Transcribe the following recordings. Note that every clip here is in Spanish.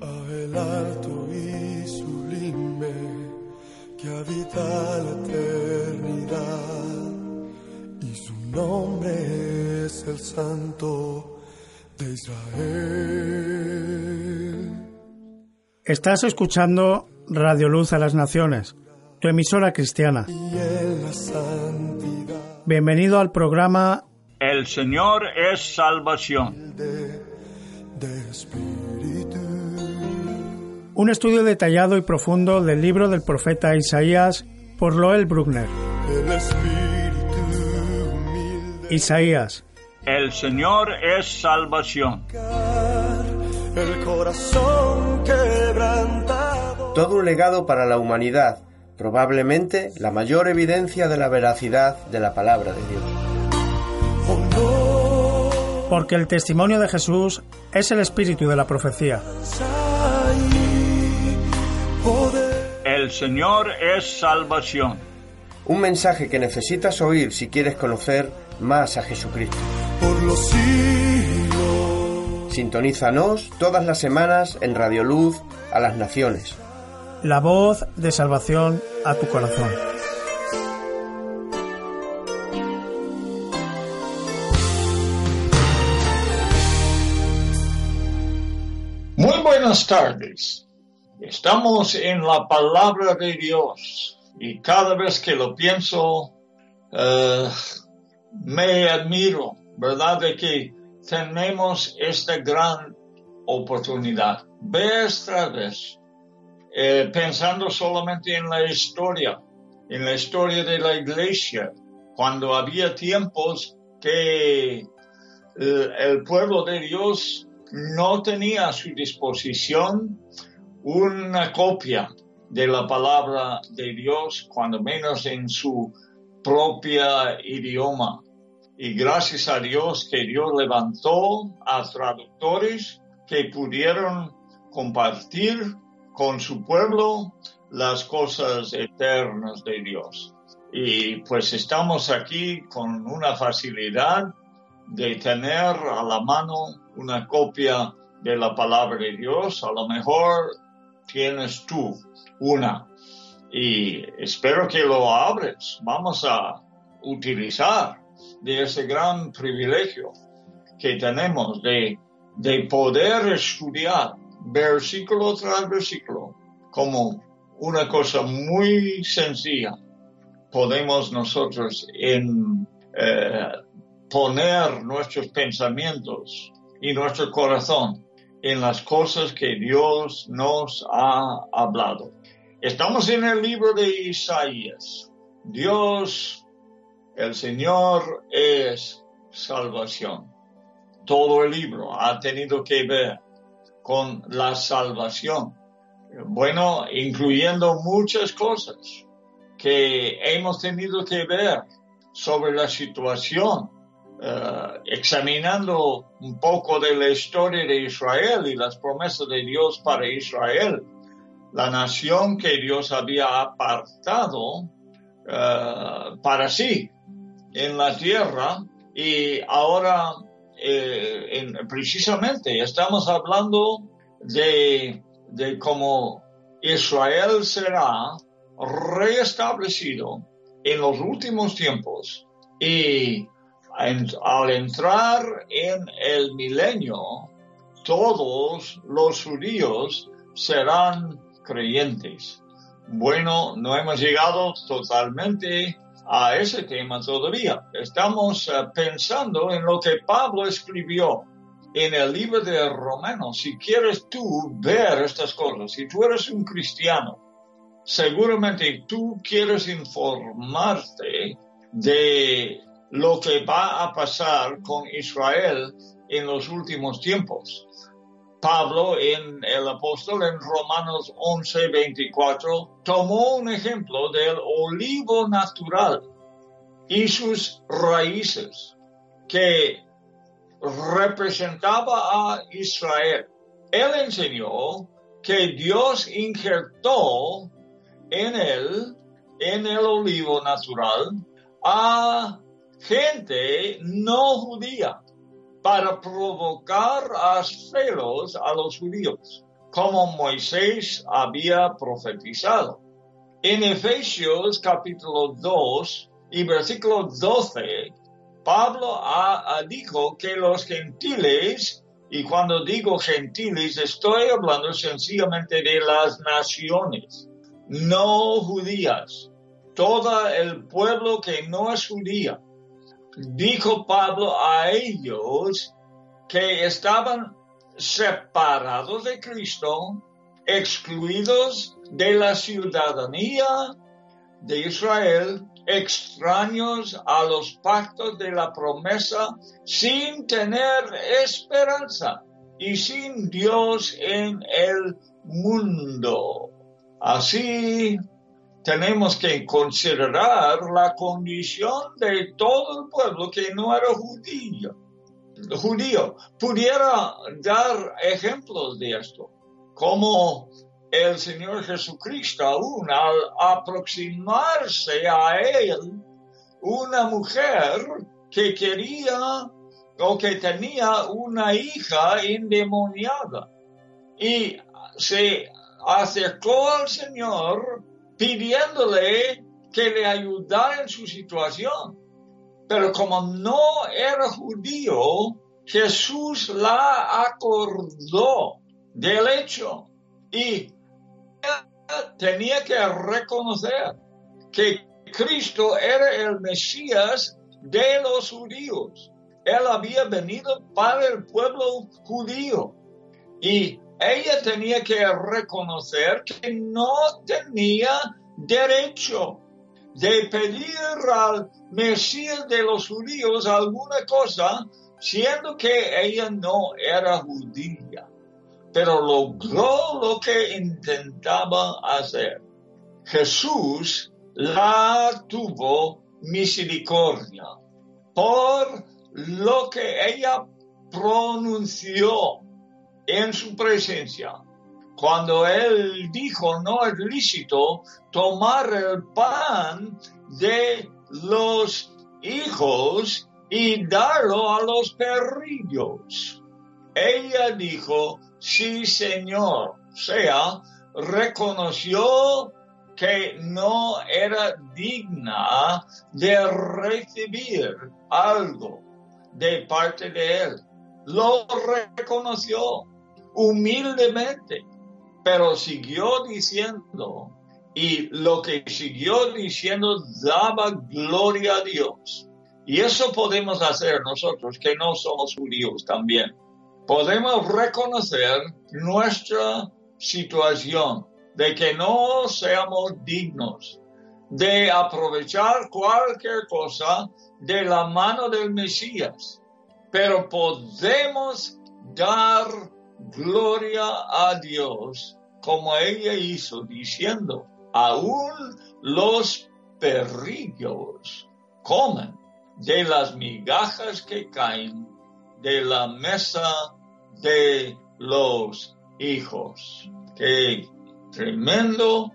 a el alto y sublime que habita la eternidad y su nombre es el Santo de Israel. Estás escuchando Radio Luz a las Naciones, tu emisora cristiana. Y en la santidad Bienvenido al programa El Señor es salvación. de, de. Un estudio detallado y profundo del libro del profeta Isaías por Loel Bruckner. El espíritu humilde. Isaías, El Señor es salvación. El corazón quebrantado. Todo un legado para la humanidad, probablemente la mayor evidencia de la veracidad de la palabra de Dios. Porque el testimonio de Jesús es el espíritu de la profecía. El Señor es salvación. Un mensaje que necesitas oír si quieres conocer más a Jesucristo. por los siglos. Sintonízanos todas las semanas en Radio Luz a las Naciones. La voz de salvación a tu corazón. Muy buenas tardes. Estamos en la palabra de Dios y cada vez que lo pienso eh, me admiro, ¿verdad? De que tenemos esta gran oportunidad, vez tras vez, eh, pensando solamente en la historia, en la historia de la iglesia, cuando había tiempos que eh, el pueblo de Dios no tenía a su disposición una copia de la palabra de Dios, cuando menos en su propia idioma. Y gracias a Dios que Dios levantó a traductores que pudieron compartir con su pueblo las cosas eternas de Dios. Y pues estamos aquí con una facilidad de tener a la mano una copia de la palabra de Dios. A lo mejor tienes tú una y espero que lo abres. Vamos a utilizar de ese gran privilegio que tenemos de, de poder estudiar versículo tras versículo como una cosa muy sencilla. Podemos nosotros en eh, poner nuestros pensamientos y nuestro corazón en las cosas que Dios nos ha hablado. Estamos en el libro de Isaías. Dios, el Señor es salvación. Todo el libro ha tenido que ver con la salvación. Bueno, incluyendo muchas cosas que hemos tenido que ver sobre la situación eh, examinando un poco de la historia de Israel y las promesas de Dios para Israel, la nación que Dios había apartado eh, para sí en la tierra. Y ahora eh, en- precisamente estamos hablando de, de cómo Israel será reestablecido en los últimos tiempos. Y al entrar en el milenio, todos los judíos serán creyentes. Bueno, no hemos llegado totalmente a ese tema todavía. Estamos eh, pensando en lo que Pablo escribió en el libro de Romanos. Si quieres tú ver estas cosas, si tú eres un cristiano, seguramente tú quieres informarte de lo que va a pasar con Israel en los últimos tiempos. Pablo, en el apóstol, en Romanos 11, 24, tomó un ejemplo del olivo natural y sus raíces, que representaba a Israel. Él enseñó que Dios injertó en él, en el olivo natural, a gente no judía para provocar a celos a los judíos. como Moisés había profetizado. En Efesios capítulo 2 y versículo 12, Pablo ha, ha dijo que los gentiles, y cuando digo gentiles estoy hablando sencillamente de las naciones, no judías, todo el pueblo que no es judía. Dijo Pablo a ellos que estaban separados de Cristo, excluidos de la ciudadanía de Israel, extraños a los pactos de la promesa, sin tener esperanza y sin Dios en el mundo. Así tenemos que considerar la condición de todo el pueblo que no era judío. Judío pudiera dar ejemplos de esto, como el Señor Jesucristo aún al aproximarse a él, una mujer que quería o que tenía una hija endemoniada y se acercó al Señor pidiéndole que le ayudara en su situación. Pero como no era judío, Jesús la acordó del hecho y tenía que reconocer que Cristo era el Mesías de los judíos. Él había venido para el pueblo judío y ella tenía que reconocer que no tenía derecho de pedir al Mesías de los judíos alguna cosa, siendo que ella no era judía, pero logró lo que intentaba hacer. Jesús la tuvo misericordia por lo que ella pronunció en su presencia. Cuando él dijo, no es lícito tomar el pan de los hijos y darlo a los perrillos. Ella dijo, sí, Señor. O sea, reconoció que no era digna de recibir algo de parte de él. Lo reconoció humildemente, pero siguió diciendo, y lo que siguió diciendo daba gloria a Dios. Y eso podemos hacer nosotros que no somos judíos también. Podemos reconocer nuestra situación de que no seamos dignos de aprovechar cualquier cosa de la mano del Mesías, pero podemos dar gloria a Dios como ella hizo diciendo, aún los perrillos comen de las migajas que caen de la mesa de los hijos. Qué tremendo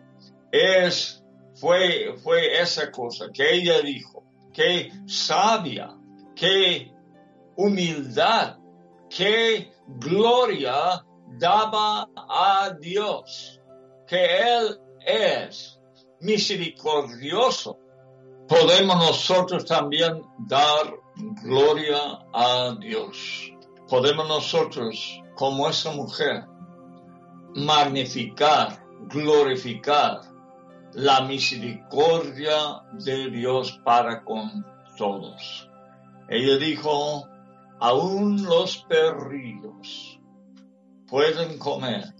es, fue, fue esa cosa que ella dijo. Qué sabia, qué humildad, qué gloria daba a Dios, que Él es misericordioso. Podemos nosotros también dar gloria a Dios. Podemos nosotros, como esa mujer, magnificar, glorificar la misericordia de Dios para con todos. Ella dijo, aún los perrillos pueden comer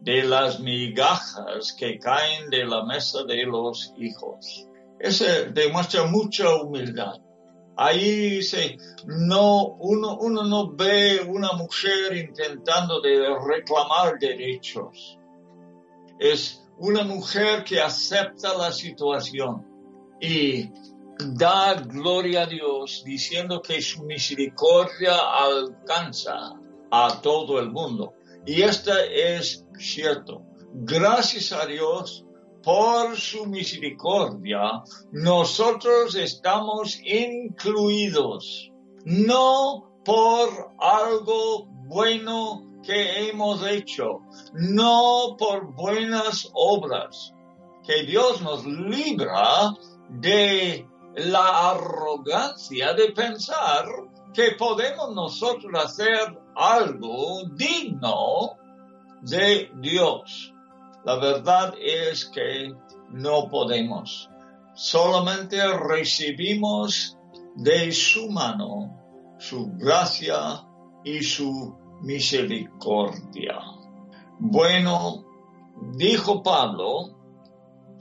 de las migajas que caen de la mesa de los hijos. Ese demuestra mucha humildad. Ahí se, no, uno, uno no ve una mujer intentando de reclamar derechos. Es una mujer que acepta la situación y da gloria a Dios diciendo que su misericordia alcanza a todo el mundo. Y esto es cierto. Gracias a Dios por su misericordia, nosotros estamos incluidos, no por algo bueno que hemos hecho, no por buenas obras, que Dios nos libra de la arrogancia de pensar que podemos nosotros hacer algo digno de Dios. La verdad es que no podemos. Solamente recibimos de su mano su gracia y su misericordia. Bueno, dijo Pablo,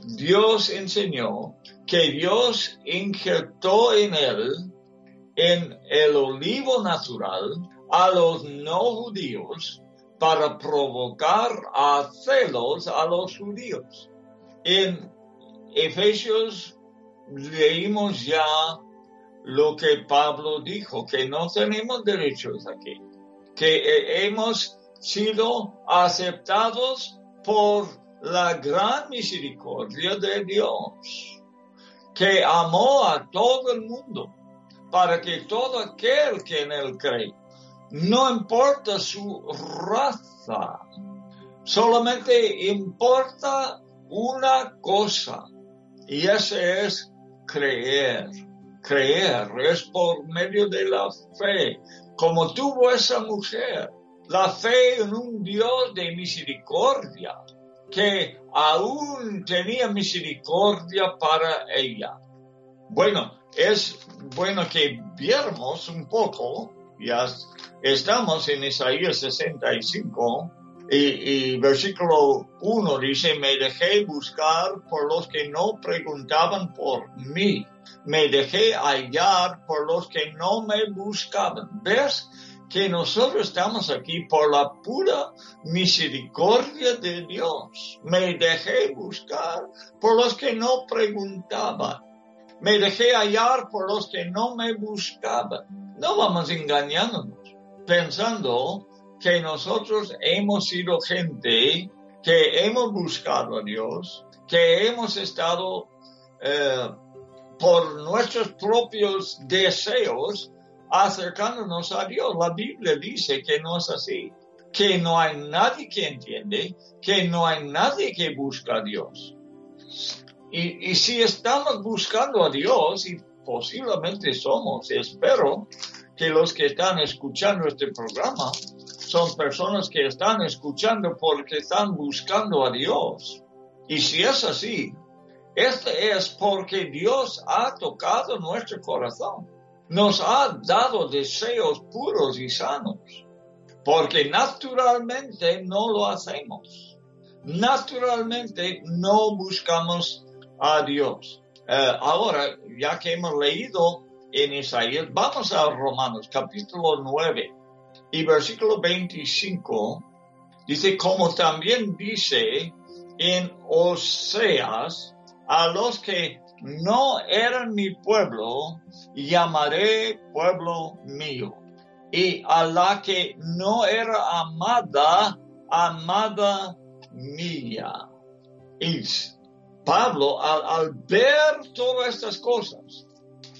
Dios enseñó que Dios injertó en él, en el olivo natural, a los no judíos para provocar a celos a los judíos. En Efesios leímos ya lo que Pablo dijo, que no tenemos derechos aquí, que hemos sido aceptados por la gran misericordia de Dios, que amó a todo el mundo, para que todo aquel que en él cree, no importa su raza, solamente importa una cosa, y ese es creer. Creer es por medio de la fe, como tuvo esa mujer, la fe en un Dios de misericordia, que aún tenía misericordia para ella. Bueno, es bueno que viéramos un poco, ya estamos en Isaías 65, y, versículo 1 dice, me dejé buscar por los que no preguntaban por mí, me dejé hallar por los que no me buscaban. ¿Ves? Que nosotros estamos aquí por la pura misericordia de Dios. Me dejé buscar por los que no preguntaban. Me dejé hallar por los que no me buscaban. No vamos engañándonos, pensando que nosotros hemos sido gente que hemos buscado a Dios, que hemos estado eh, por nuestros propios deseos acercándonos a Dios. La Biblia dice que no es así, que no hay nadie que entiende, que no hay nadie que busca a Dios. Y, si estamos buscando a Dios, y posiblemente somos, espero que los que están escuchando este programa son personas que están escuchando porque están buscando a Dios. Y si es así, este es porque Dios ha tocado nuestro corazón. Nos ha dado deseos puros y sanos. Porque naturalmente no lo hacemos. Naturalmente no buscamos a Dios. Eh, ahora, ya que hemos leído en Isaías, vamos a Romanos capítulo 9 y versículo 25 dice, como también dice en Oseas, a los que no eran mi pueblo, llamaré pueblo mío. Y a la que no era amada, amada mía. Y Pablo, al, ver todas estas cosas,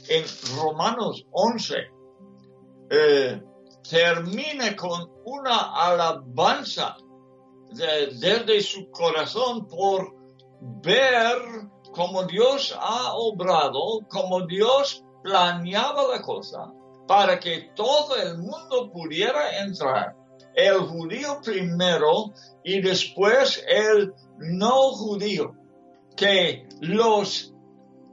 en Romanos 11, eh, termine con una alabanza desde su corazón por ver cómo Dios ha obrado, cómo Dios planeaba la cosa para que todo el mundo pudiera entrar. El judío primero y después el no judío. Que los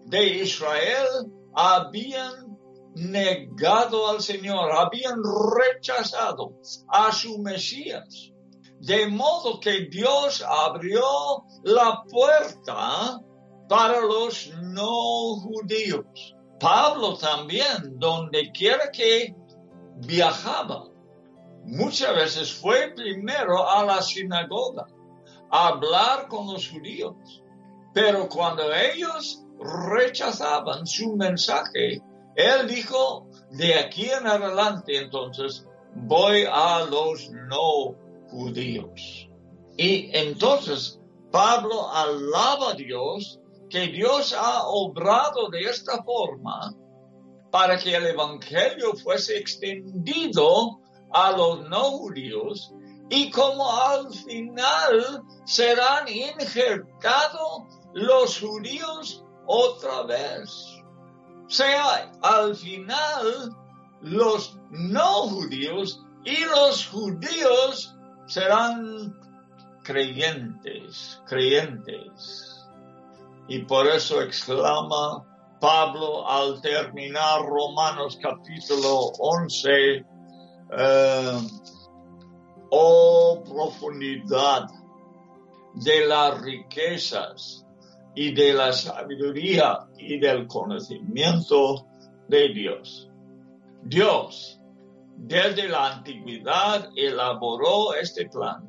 de Israel habían negado al Señor, habían rechazado a su Mesías. De modo que Dios abrió la puerta para los no judíos. Pablo también, donde quiera que viajaba, muchas veces fue primero a la sinagoga a hablar con los judíos. Pero cuando ellos rechazaban su mensaje, él dijo, de aquí en adelante entonces voy a los no judíos. Y entonces Pablo alaba a Dios que Dios ha obrado de esta forma para que el Evangelio fuese extendido a los no judíos y como al final serán injertados los judíos otra vez. Sea, al final los no judíos y los judíos serán creyentes, creyentes. Y por eso exclama Pablo al terminar Romanos capítulo 11, eh, oh profundidad de las riquezas y de la sabiduría y del conocimiento de Dios. Dios, desde la antigüedad, elaboró este plan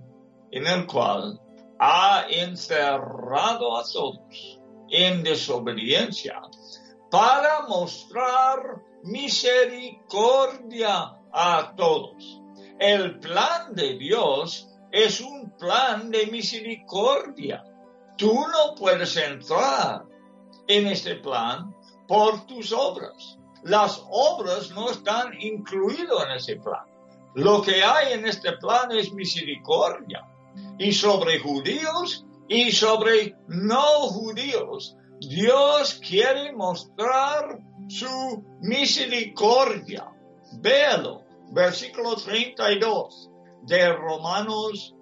en el cual ha encerrado a todos en desobediencia para mostrar misericordia a todos. El plan de Dios es un plan de misericordia. Tú no puedes entrar en este plan por tus obras. Las obras no están incluidas en ese plan. Lo que hay en este plan es misericordia. Y sobre judíos y sobre no judíos, Dios quiere mostrar su misericordia. Véalo, versículo 32 de Romanos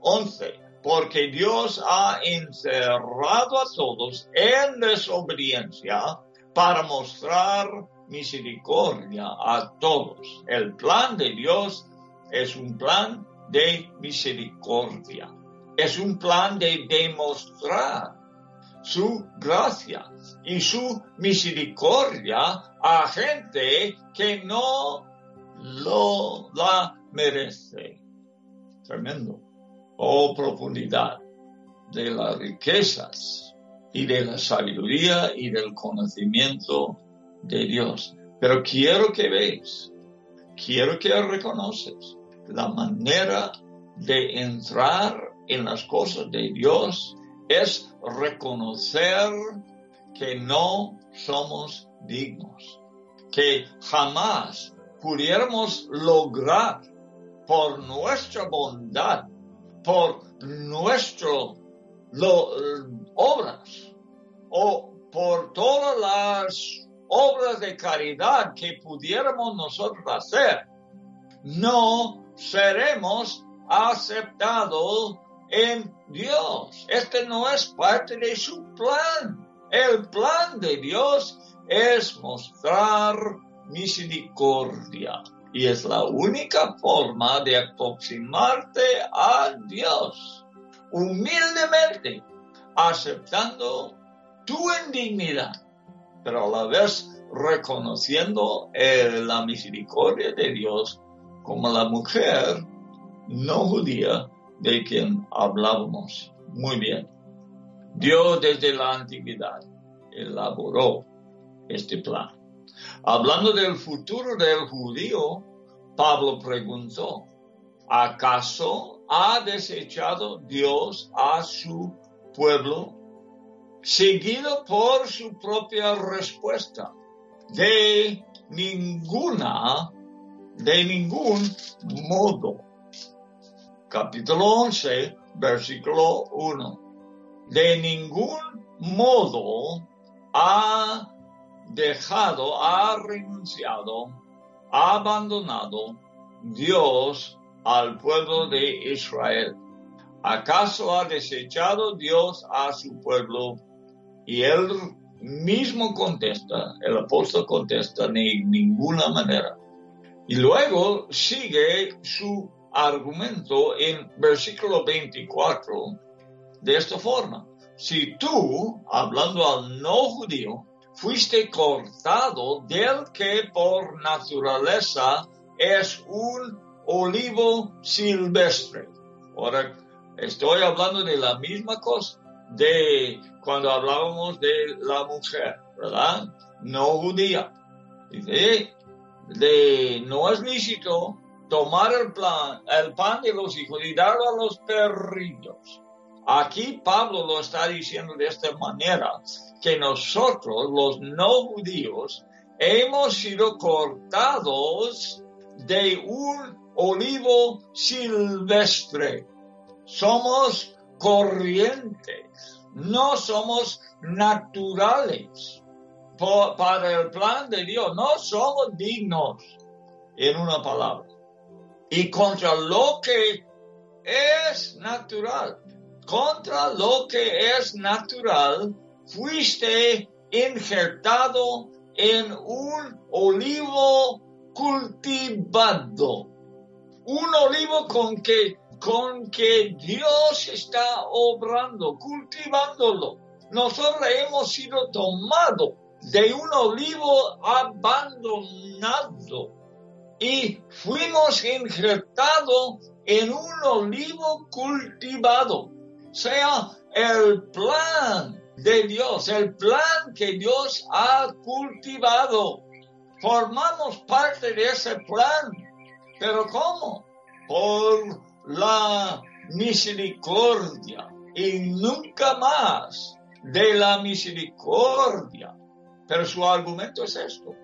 11. Porque Dios ha encerrado a todos en desobediencia para mostrar misericordia a todos. El plan de Dios es un plan de misericordia. Es un plan de demostrar su gracia y su misericordia a gente que no lo la merece. Tremendo. Oh profundidad de las riquezas y de la sabiduría y del conocimiento de Dios. Pero quiero que veas, quiero que reconoces la manera de entrar en las cosas de Dios es reconocer que no somos dignos, que jamás pudiéramos lograr por nuestra bondad, por nuestras obras o por todas las obras de caridad que pudiéramos nosotros hacer, no seremos aceptados en Dios. Este no es parte de su plan. El plan de Dios es mostrar misericordia. Y es la única forma de aproximarte a Dios. Humildemente, aceptando tu indignidad, pero a la vez reconociendo la misericordia de Dios como la mujer no judía de quien hablábamos. Muy bien. Dios desde la antigüedad elaboró este plan. Hablando del futuro del judío, Pablo preguntó, ¿acaso ha desechado Dios a su pueblo? Seguido por su propia respuesta, de ninguna, de ningún modo capítulo 11, versículo 1. De ningún modo ha dejado, ha renunciado, ha abandonado Dios al pueblo de Israel. ¿Acaso ha desechado Dios a su pueblo? Y él mismo contesta, el apóstol contesta, de ninguna manera. Y luego sigue su argumento en versículo 24 de esta forma. Si tú, hablando al no judío, fuiste cortado del que por naturaleza es un olivo silvestre. Ahora, estoy hablando de la misma cosa de cuando hablábamos de la mujer, ¿verdad? No judía. Dice, de, no es lícito tomar el, plan, el pan de los hijos y darlo a los perrillos. Aquí Pablo lo está diciendo de esta manera, que nosotros, los no judíos, hemos sido cortados de un olivo silvestre. Somos corrientes, no somos naturales para el plan de Dios. No somos dignos en una palabra. Y contra lo que es natural, contra lo que es natural, fuiste injertado en un olivo cultivado. Un olivo con que, con que Dios está obrando, cultivándolo. Nosotros hemos sido tomados de un olivo abandonado y fuimos injertados en un olivo cultivado. Sea el plan de Dios, el plan que Dios ha cultivado. Formamos parte de ese plan. Pero ¿cómo? Por la misericordia y nunca más de la misericordia. Pero su argumento es esto,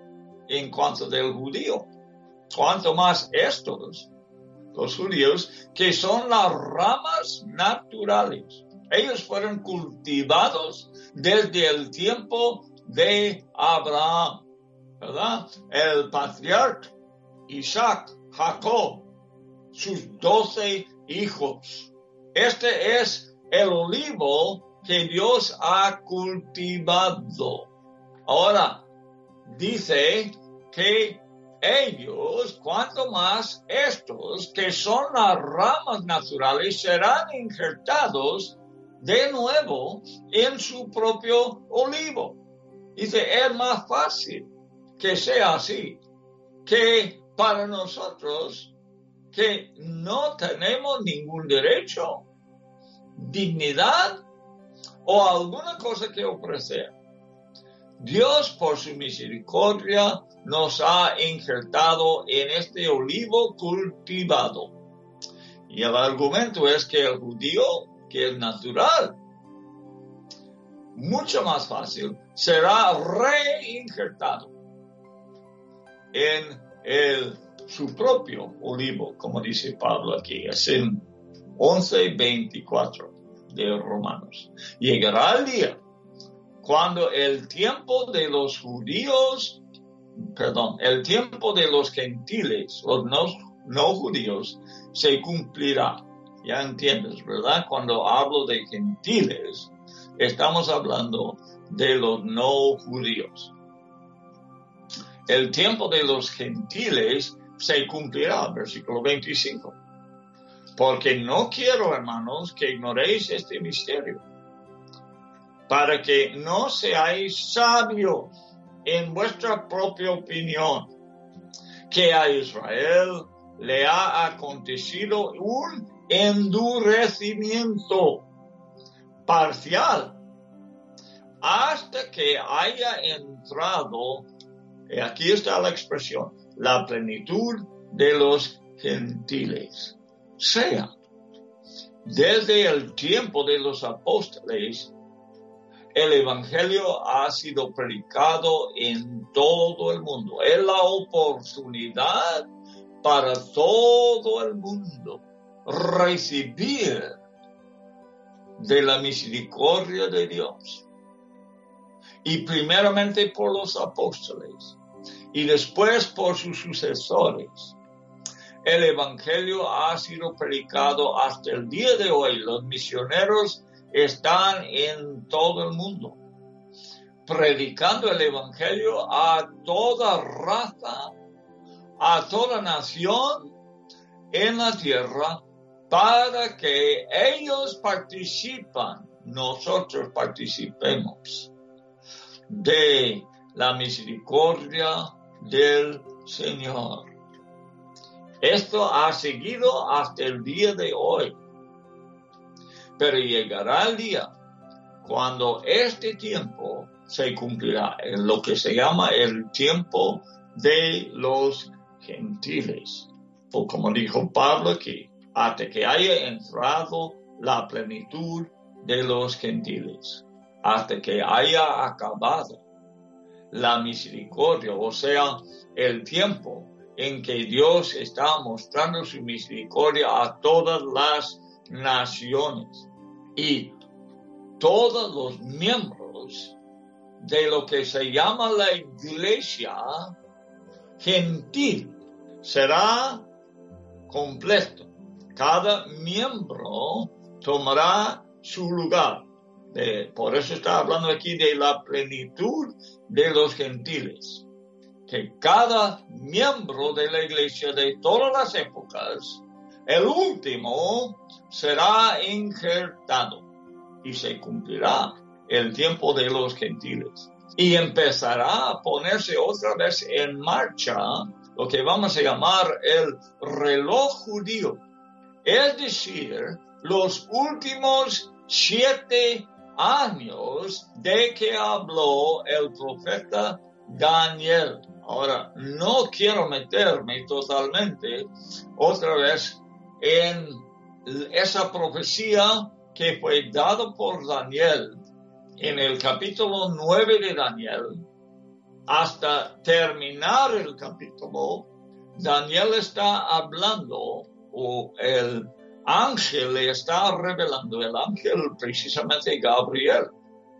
en cuanto del judío. Cuanto más estos, los judíos, que son las ramas naturales. Ellos fueron cultivados desde el tiempo de Abraham, ¿verdad? El patriarca Isaac, Jacob, sus doce hijos. Este es el olivo que Dios ha cultivado. Ahora, dice que ellos, cuanto más estos, que son las ramas naturales, serán injertados de nuevo en su propio olivo. Dice, es más fácil que sea así que para nosotros que no tenemos ningún derecho, dignidad o alguna cosa que ofrecer. Dios por su misericordia nos ha injertado en este olivo cultivado. Y el argumento es que el judío, que es natural, mucho más fácil, será reinjertado en el, su propio olivo, como dice Pablo aquí. Es en 11.24 de Romanos. Llegará el día cuando el tiempo de los judíos, perdón, el tiempo de los gentiles, los no, judíos, se cumplirá. Ya entiendes, ¿verdad? Cuando hablo de gentiles, estamos hablando de los no judíos. El tiempo de los gentiles se cumplirá, versículo 25. Porque no quiero, hermanos, que ignoréis este misterio para que no seáis sabios en vuestra propia opinión, que a Israel le ha acontecido un endurecimiento parcial hasta que haya entrado, y aquí está la expresión, la plenitud de los gentiles. Sea, desde el tiempo de los apóstoles, el Evangelio ha sido predicado en todo el mundo. Es la oportunidad para todo el mundo recibir de la misericordia de Dios. Y primeramente por los apóstoles y después por sus sucesores. El Evangelio ha sido predicado hasta el día de hoy. Los misioneros están en todo el mundo, predicando el Evangelio a toda raza, a toda nación en la tierra, para que ellos participan, nosotros participemos de la misericordia del Señor. Esto ha seguido hasta el día de hoy. Pero llegará el día cuando este tiempo se cumplirá, en lo que se llama el tiempo de los gentiles. O como dijo Pablo aquí, hasta que haya entrado la plenitud de los gentiles, hasta que haya acabado la misericordia, o sea, el tiempo en que Dios está mostrando su misericordia a todas las naciones y todos los miembros de lo que se llama la iglesia gentil será completo. Cada miembro tomará su lugar. por eso está hablando aquí de la plenitud de los gentiles. Que cada miembro de la iglesia de todas las épocas, el último será injertado y se cumplirá el tiempo de los gentiles. Y empezará a ponerse otra vez en marcha lo que vamos a llamar el reloj judío. Es decir, los últimos siete años de que habló el profeta Daniel. Ahora, no quiero meterme totalmente otra vez en esa profecía que fue dada por Daniel en el capítulo 9 de Daniel hasta terminar el capítulo. Daniel está hablando o el ángel le está revelando, el ángel precisamente Gabriel,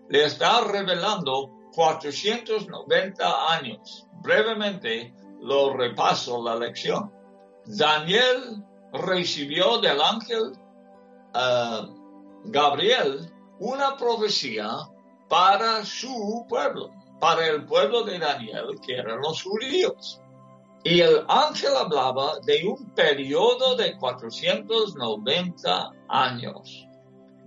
le está revelando 490 años. Brevemente lo repaso la lección. Daniel recibió del ángel uh, Gabriel una profecía para su pueblo, para el pueblo de Daniel, que eran los judíos. Y el ángel hablaba de un periodo de 490 años.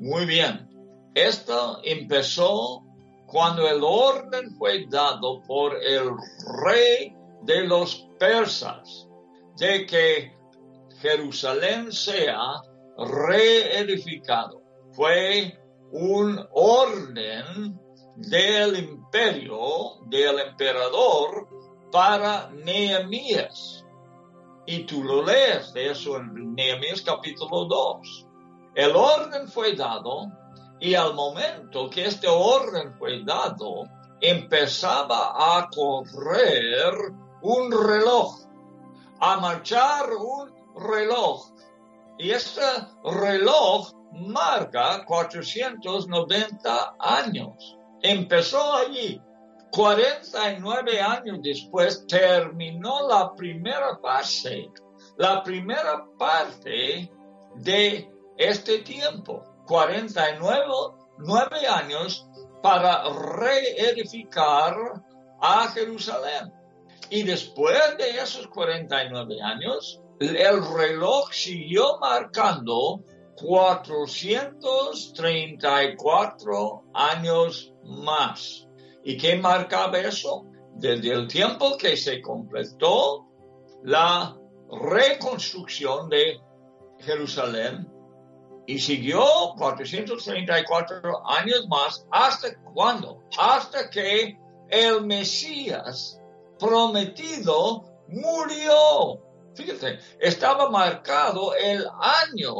Muy bien, esto empezó cuando el orden fue dado por el rey de los persas de que Jerusalén sea reedificado. Fue un orden del imperio, del emperador, para Nehemías. Y tú lo lees de eso en Nehemías capítulo 2. El orden fue dado y al momento que este orden fue dado, empezaba a correr un reloj, a marchar un reloj. Y este reloj marca 490 años. Empezó allí 49 años después terminó la primera fase, la primera parte de este tiempo. 49 nueve años para reedificar a Jerusalén. Y después de esos 49 años, el reloj siguió marcando 434 años más. ¿Y qué marcaba eso? Desde el tiempo que se completó la reconstrucción de Jerusalén y siguió 434 años más hasta cuándo? Hasta que el Mesías prometido murió. Fíjate, estaba marcado el año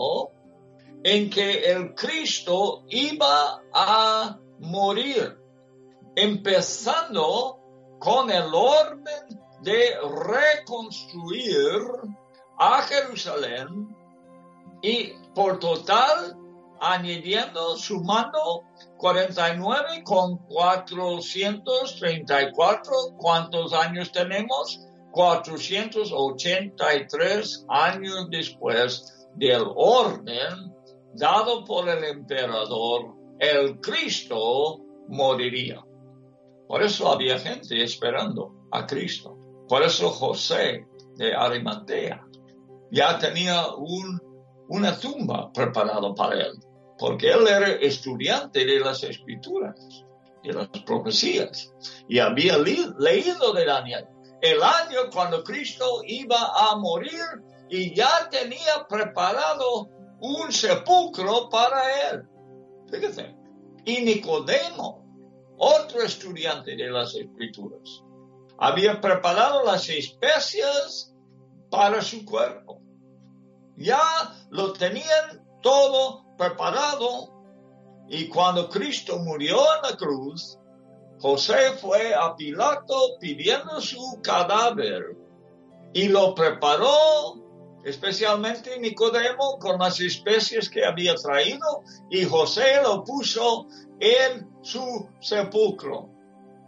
en que el Cristo iba a morir empezando con el orden de reconstruir a Jerusalén y por total añadiendo, sumando 49 con 434, ¿cuántos años tenemos? 483 años después del orden dado por el emperador, el Cristo moriría. Por eso había gente esperando a Cristo. Por eso José de Arimatea ya tenía un, una tumba preparada para él, porque él era estudiante de las escrituras, de las profecías, y había leído de Daniel el año cuando Cristo iba a morir y ya tenía preparado un sepulcro para él. Fíjese. Y Nicodemo otro estudiante de las escrituras. Había preparado las especias para su cuerpo. Ya lo tenían todo preparado y cuando Cristo murió en la cruz, José fue a Pilato pidiendo su cadáver y lo preparó especialmente Nicodemo con las especies que había traído y José lo puso en su sepulcro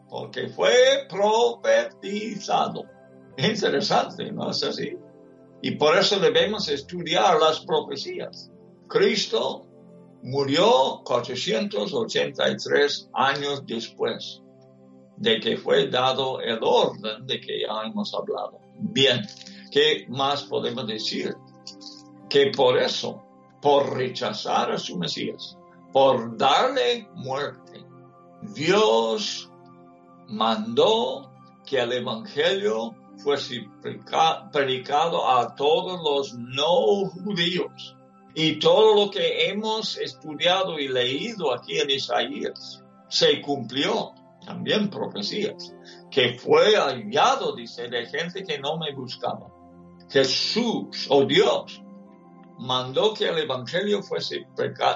porque fue profetizado. Interesante, ¿no es así? Y por eso debemos estudiar las profecías. Cristo murió 483 años después de que fue dado el orden de que ya hemos hablado. Bien, ¿qué más podemos decir? Que por eso, por rechazar a su Mesías, por darle muerte, Dios mandó que el Evangelio fuese predicado a todos los no judíos. Y todo lo que hemos estudiado y leído aquí en Isaías se cumplió. También profecías. Que fue hallado, dice, de gente que no me buscaba. Jesús o Dios mandó que el Evangelio fuese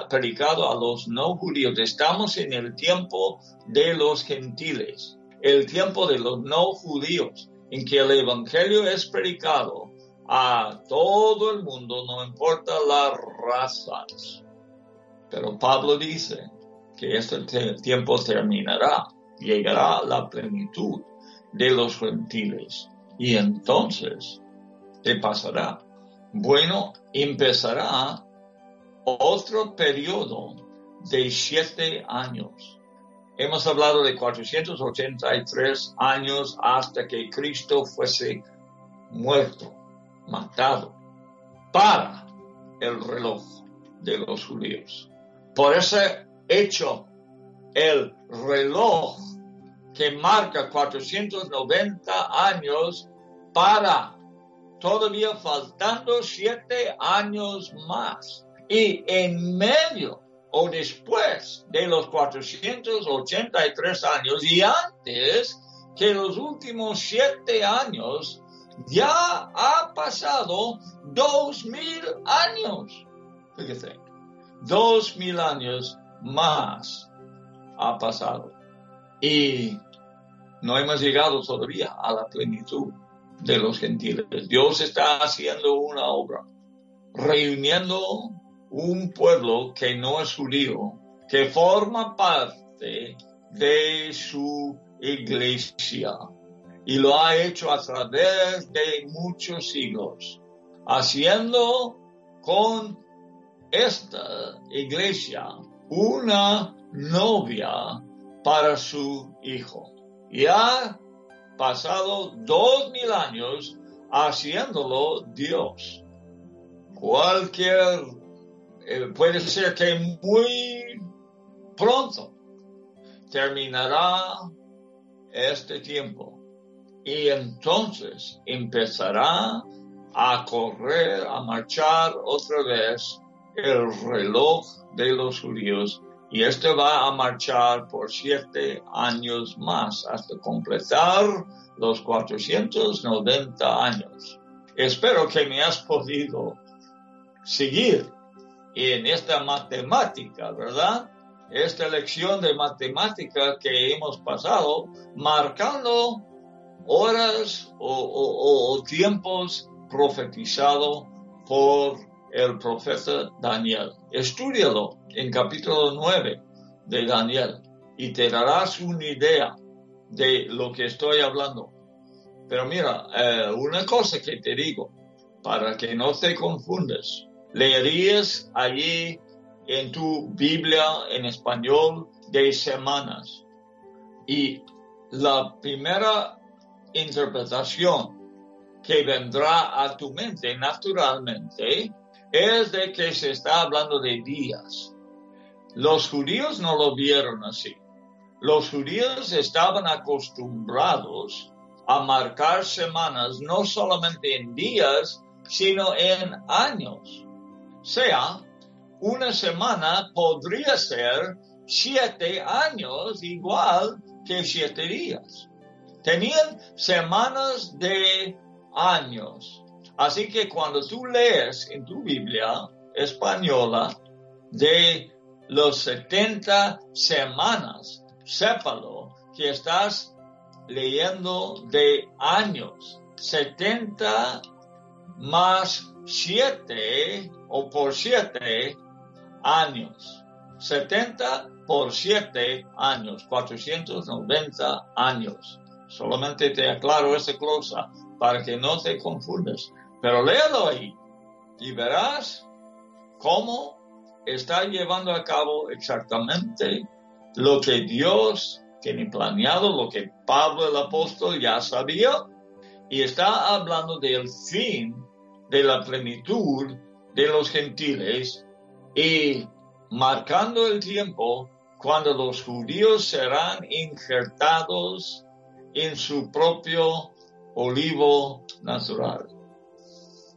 predicado a los no judíos. Estamos en el tiempo de los gentiles, el tiempo de los no judíos en que el Evangelio es predicado a todo el mundo, no importa las razas. Pero Pablo dice que este tiempo terminará, llegará la plenitud de los gentiles. Y entonces, ¿qué pasará? Bueno, empezará otro periodo de siete años Hemos hablado de 483 años hasta que Cristo fuese muerto, matado, para el reloj de los judíos. Por ese hecho, el reloj que marca 490 años para todavía faltando siete años más. Y en medio o después de los 483 años y antes que los últimos siete años, ya ha pasado dos mil años. Dos mil años más ha pasado. Y no hemos llegado todavía a la plenitud de los gentiles. Dios está haciendo una obra, reuniendo un pueblo que no es judío, que forma parte de su iglesia y lo ha hecho a través de muchos siglos, haciendo con esta iglesia una novia para su hijo. Y ha pasado dos mil años haciéndolo Dios. Cualquier eh, puede ser que muy pronto terminará este tiempo y entonces empezará a correr, a marchar otra vez el reloj de los judíos y este va a marchar por siete años más hasta completar los 490 años. Espero que me has podido seguir en esta matemática, ¿verdad? Esta lección de matemática que hemos pasado, marcando horas o, tiempos profetizados por el profeta Daniel. Estúdialo en capítulo 9 de Daniel y te darás una idea de lo que estoy hablando. Pero mira, eh, una cosa que te digo, para que no te confundas, leerías allí en tu Biblia en español de semanas. Y la primera interpretación que vendrá a tu mente naturalmente es de que se está hablando de días. Los judíos no lo vieron así. Los judíos estaban acostumbrados a marcar semanas no solamente en días, sino en años sea, una semana podría ser siete años igual que siete días. Tenían semanas de años. Así que cuando tú lees en tu Biblia española de los 70 semanas, sépalo que estás leyendo de años 70 más 7 o por 7 años. 70 por 7 años, 490 años. Solamente te aclaro esa cosa para que no te confundas. Pero léalo ahí y verás cómo está llevando a cabo exactamente lo que Dios tiene planeado, lo que Pablo el apóstol ya sabía, y está hablando del fin de la plenitud de los gentiles y marcando el tiempo cuando los judíos serán injertados en su propio olivo natural.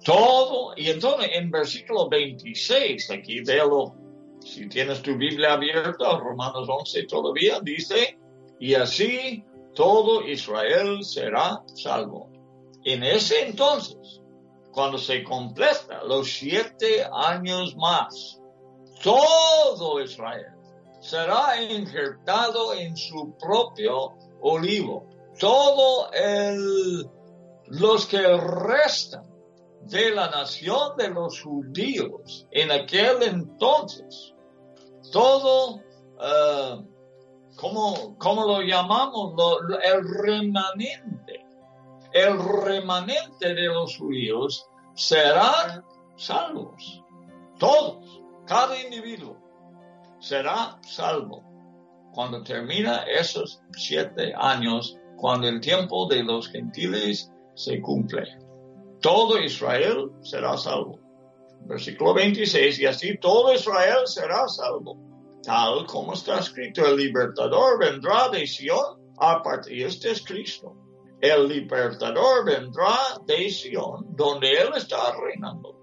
Todo, y entonces en versículo 26, aquí veo, si tienes tu Biblia abierta, Romanos 11 todavía, dice, y así todo Israel será salvo. En ese entonces, cuando se completa los siete años más, todo Israel será injertado en su propio olivo. Todo el, los que restan de la nación de los judíos en aquel entonces, todo, uh, ¿cómo, lo llamamos? el remanente, el remanente de los judíos serán salvos. Todos, cada individuo será salvo cuando termina esos siete años, cuando el tiempo de los gentiles se cumple todo Israel será salvo. Versículo 26, y así todo Israel será salvo. Tal como está escrito, el libertador vendrá de Sion, aparte, y este es Cristo. El libertador vendrá de Sion, donde Él está reinando.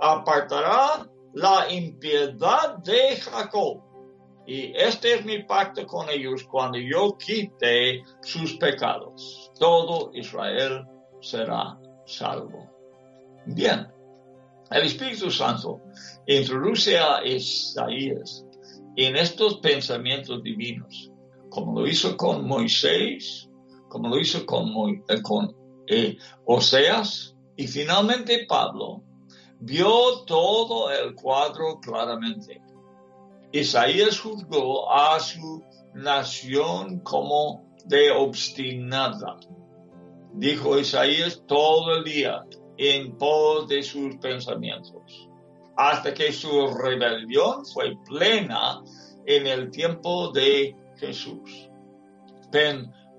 Apartará la impiedad de Jacob. Y este es mi pacto con ellos cuando yo quite sus pecados. Todo Israel será salvo. Bien, el Espíritu Santo introduce a Isaías en estos pensamientos divinos, como lo hizo con Moisés, como lo hizo con, eh, con eh, Oseas, y finalmente Pablo vio todo el cuadro claramente. Isaías juzgó a su nación como de obstinada dijo Isaías todo el día en pos de sus pensamientos, hasta que su rebelión fue plena en el tiempo de Jesús.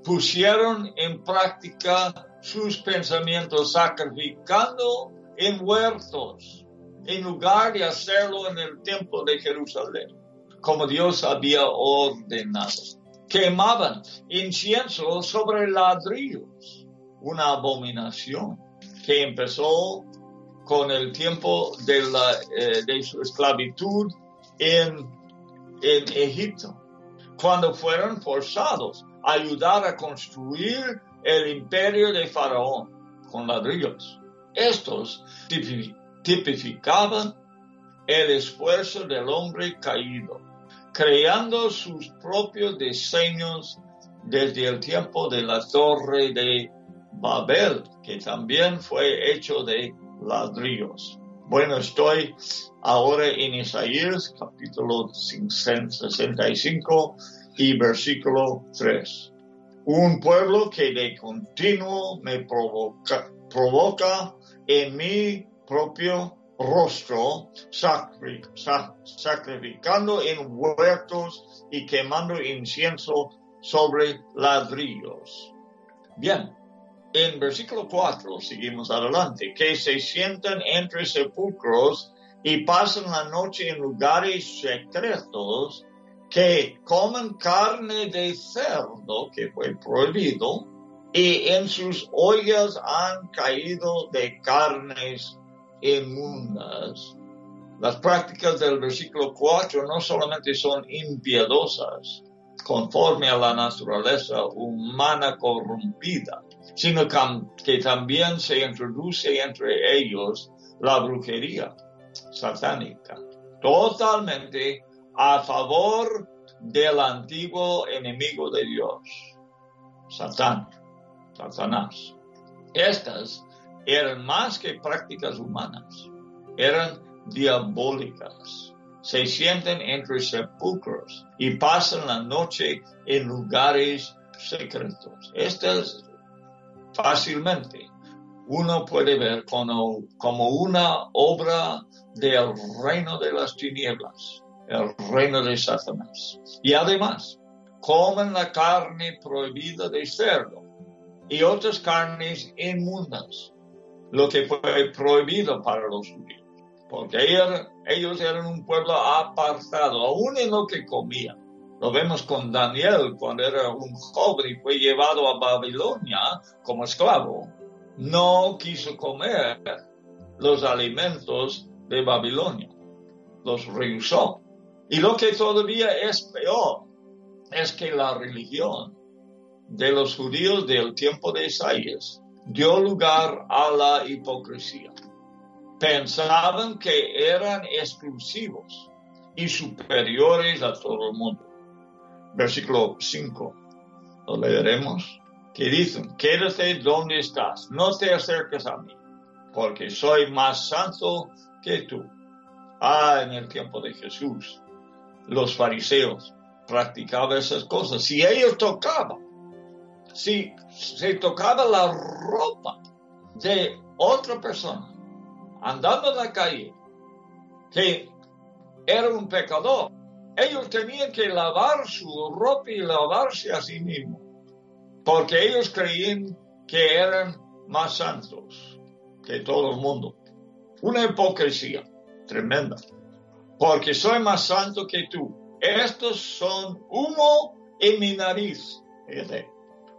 pusieron en práctica sus pensamientos sacrificando en huertos, en lugar de hacerlo en el templo de Jerusalén, como Dios había ordenado. Quemaban incienso sobre ladrillos una abominación que empezó con el tiempo de, la, eh, su esclavitud en Egipto, cuando fueron forzados a ayudar a construir el imperio de Faraón con ladrillos. Estos tipificaban el esfuerzo del hombre caído, creando sus propios diseños desde el tiempo de la torre de Babel, que también fue hecho de ladrillos. Bueno, estoy ahora en Isaías capítulo 65 y versículo 3. Un pueblo que de continuo me provoca, provoca en mi propio rostro, sacrificando en huertos y quemando incienso sobre ladrillos. Bien, en versículo 4, seguimos adelante, que se sientan entre sepulcros y pasan la noche en lugares secretos, que comen carne de cerdo, que fue prohibido, y en sus ollas han caído de carnes inmundas. Las prácticas del versículo 4 no solamente son impiedosas, conforme a la naturaleza humana corrompida, sino que también se introduce entre ellos la brujería satánica, totalmente a favor del antiguo enemigo de Dios, Satán, Satanás. Estas eran más que prácticas humanas, eran diabólicas. Se sienten entre sepulcros y pasan la noche en lugares secretos. Estas fácilmente uno puede ver como, como una obra del reino de las tinieblas, el reino de Satanás. Y además, comen la carne prohibida de cerdo y otras carnes inmundas, lo que fue prohibido para los judíos, porque ellos eran un pueblo apartado, aún en lo que comían. Lo vemos con Daniel cuando era un joven y fue llevado a Babilonia como esclavo. No quiso comer los alimentos de Babilonia. Los rehusó. Y lo que todavía es peor es que la religión de los judíos del tiempo de Isaías dio lugar a la hipocresía. Pensaban que eran exclusivos y superiores a todo el mundo versículo 5, lo leeremos, que dicen, quédate donde estás, no te acerques a mí, porque soy más santo que tú. Ah, en el tiempo de Jesús, los fariseos practicaban esas cosas. Si ellos tocaban, si se tocaba la ropa de otra persona andando en la calle, que era un pecador, ellos tenían que lavar su ropa y lavarse a sí mismos, porque ellos creían que eran más santos que todo el mundo. Una hipocresía tremenda, porque soy más santo que tú. Estos son humo en mi nariz,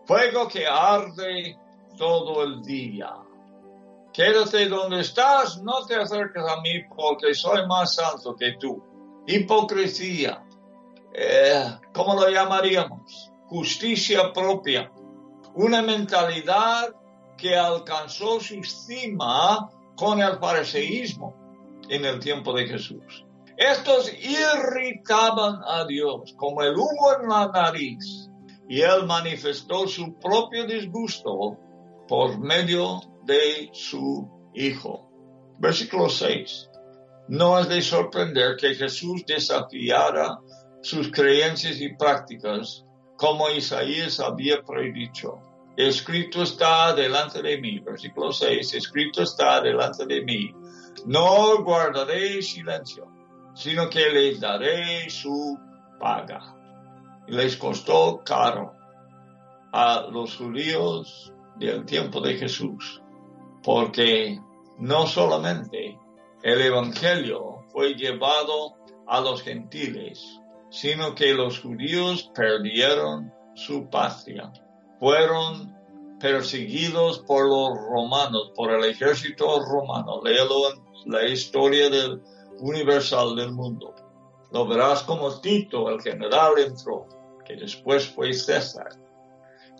fuego que arde todo el día. Quédate donde estás, no te acerques a mí porque soy más santo que tú hipocresía, eh, ¿cómo lo llamaríamos? Justicia propia, una mentalidad que alcanzó su cima con el fariseísmo en el tiempo de Jesús. Estos irritaban a Dios como el humo en la nariz y él manifestó su propio disgusto por medio de su Hijo. Versículo 6. No es de sorprender que Jesús desafiara sus creencias y prácticas como Isaías había predicho. Escrito está delante de mí, versículo 6, escrito está delante de mí. No guardaré silencio, sino que les daré su paga. Les costó caro a los judíos del tiempo de Jesús, porque no solamente el Evangelio fue llevado a los gentiles, sino que los judíos perdieron su patria. Fueron perseguidos por los romanos, por el ejército romano. Léelo la historia del universal del mundo. Lo verás como Tito, el general, entró, que después fue César.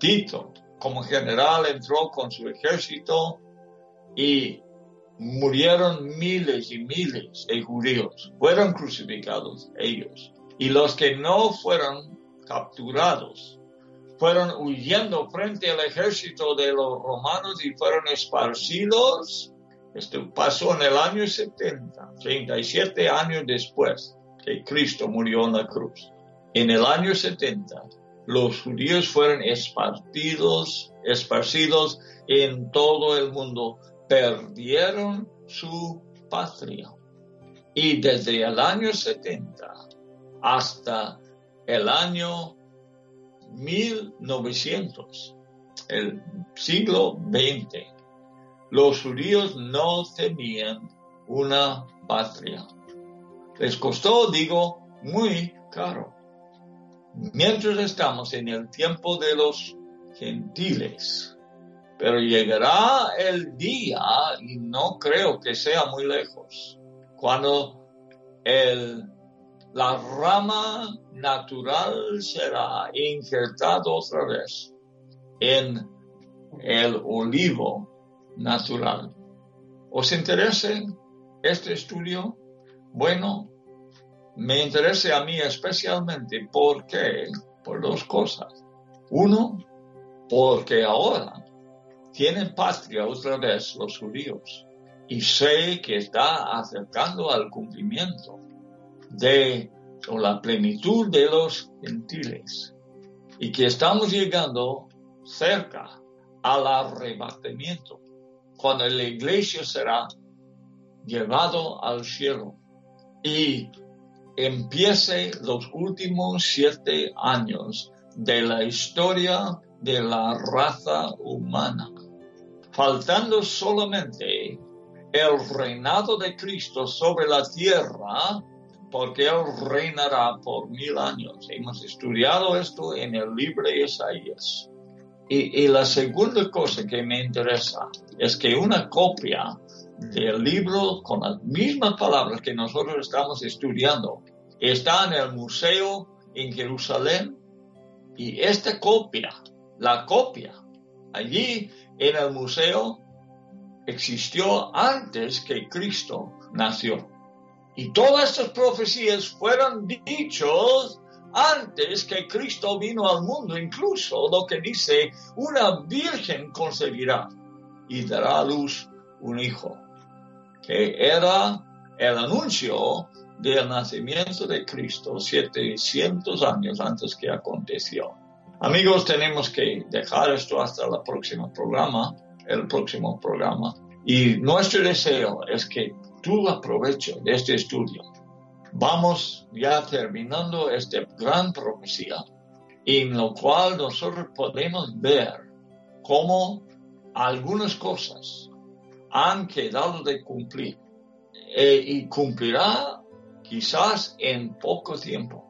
Tito, como general, entró con su ejército y murieron miles y miles de judíos, fueron crucificados ellos. Y los que no fueron capturados fueron huyendo frente al ejército de los romanos y fueron esparcidos. Esto pasó en el año 70, 37 años después que Cristo murió en la cruz. En el año 70, los judíos fueron esparcidos, esparcidos en todo el mundo perdieron su patria. Y desde el año 70 hasta el año 1900, el siglo XX, los judíos no tenían una patria. Les costó, digo, muy caro. Mientras estamos en el tiempo de los gentiles, pero llegará el día, y no creo que sea muy lejos, cuando el, la rama natural será injertada otra vez en el olivo natural. ¿Os interesa este estudio? Bueno, me interesa a mí especialmente porque, por dos cosas. Uno, porque ahora tienen patria otra vez los judíos y sé que está acercando al cumplimiento de la plenitud de los gentiles y que estamos llegando cerca al arrebatamiento, cuando la iglesia será llevado al cielo y empiece los últimos siete años de la historia de la raza humana, faltando solamente el reinado de Cristo sobre la tierra, porque Él reinará por mil años. Hemos estudiado esto en el libro de Isaías. Y, la segunda cosa que me interesa es que una copia del libro con las mismas palabras que nosotros estamos estudiando está en el museo en Jerusalén y esta copia, la copia, allí en el museo existió antes que Cristo nació. Y todas estas profecías fueron dichos antes que Cristo vino al mundo, incluso lo que dice, una virgen concebirá y dará a luz un hijo, que era el anuncio del nacimiento de Cristo 700 años antes que aconteció. Amigos, tenemos que dejar esto hasta el próximo programa, el próximo programa. Y nuestro deseo es que tú aproveches de este estudio vamos ya terminando esta gran profecía, en lo cual nosotros podemos ver cómo algunas cosas han quedado de cumplir eh, y cumplirá quizás en poco tiempo,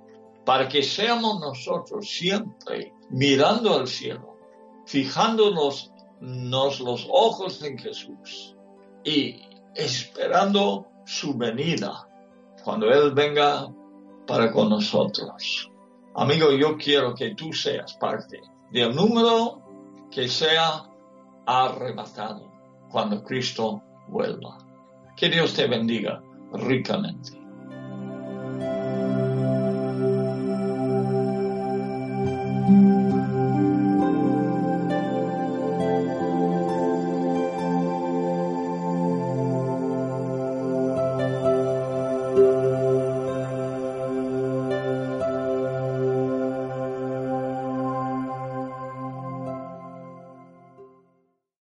para que seamos nosotros siempre mirando al cielo, fijándonos nos los ojos en Jesús y esperando su venida cuando Él venga para con nosotros. Amigo, yo quiero que tú seas parte del número que sea arrebatado cuando Cristo vuelva. Que Dios te bendiga ricamente.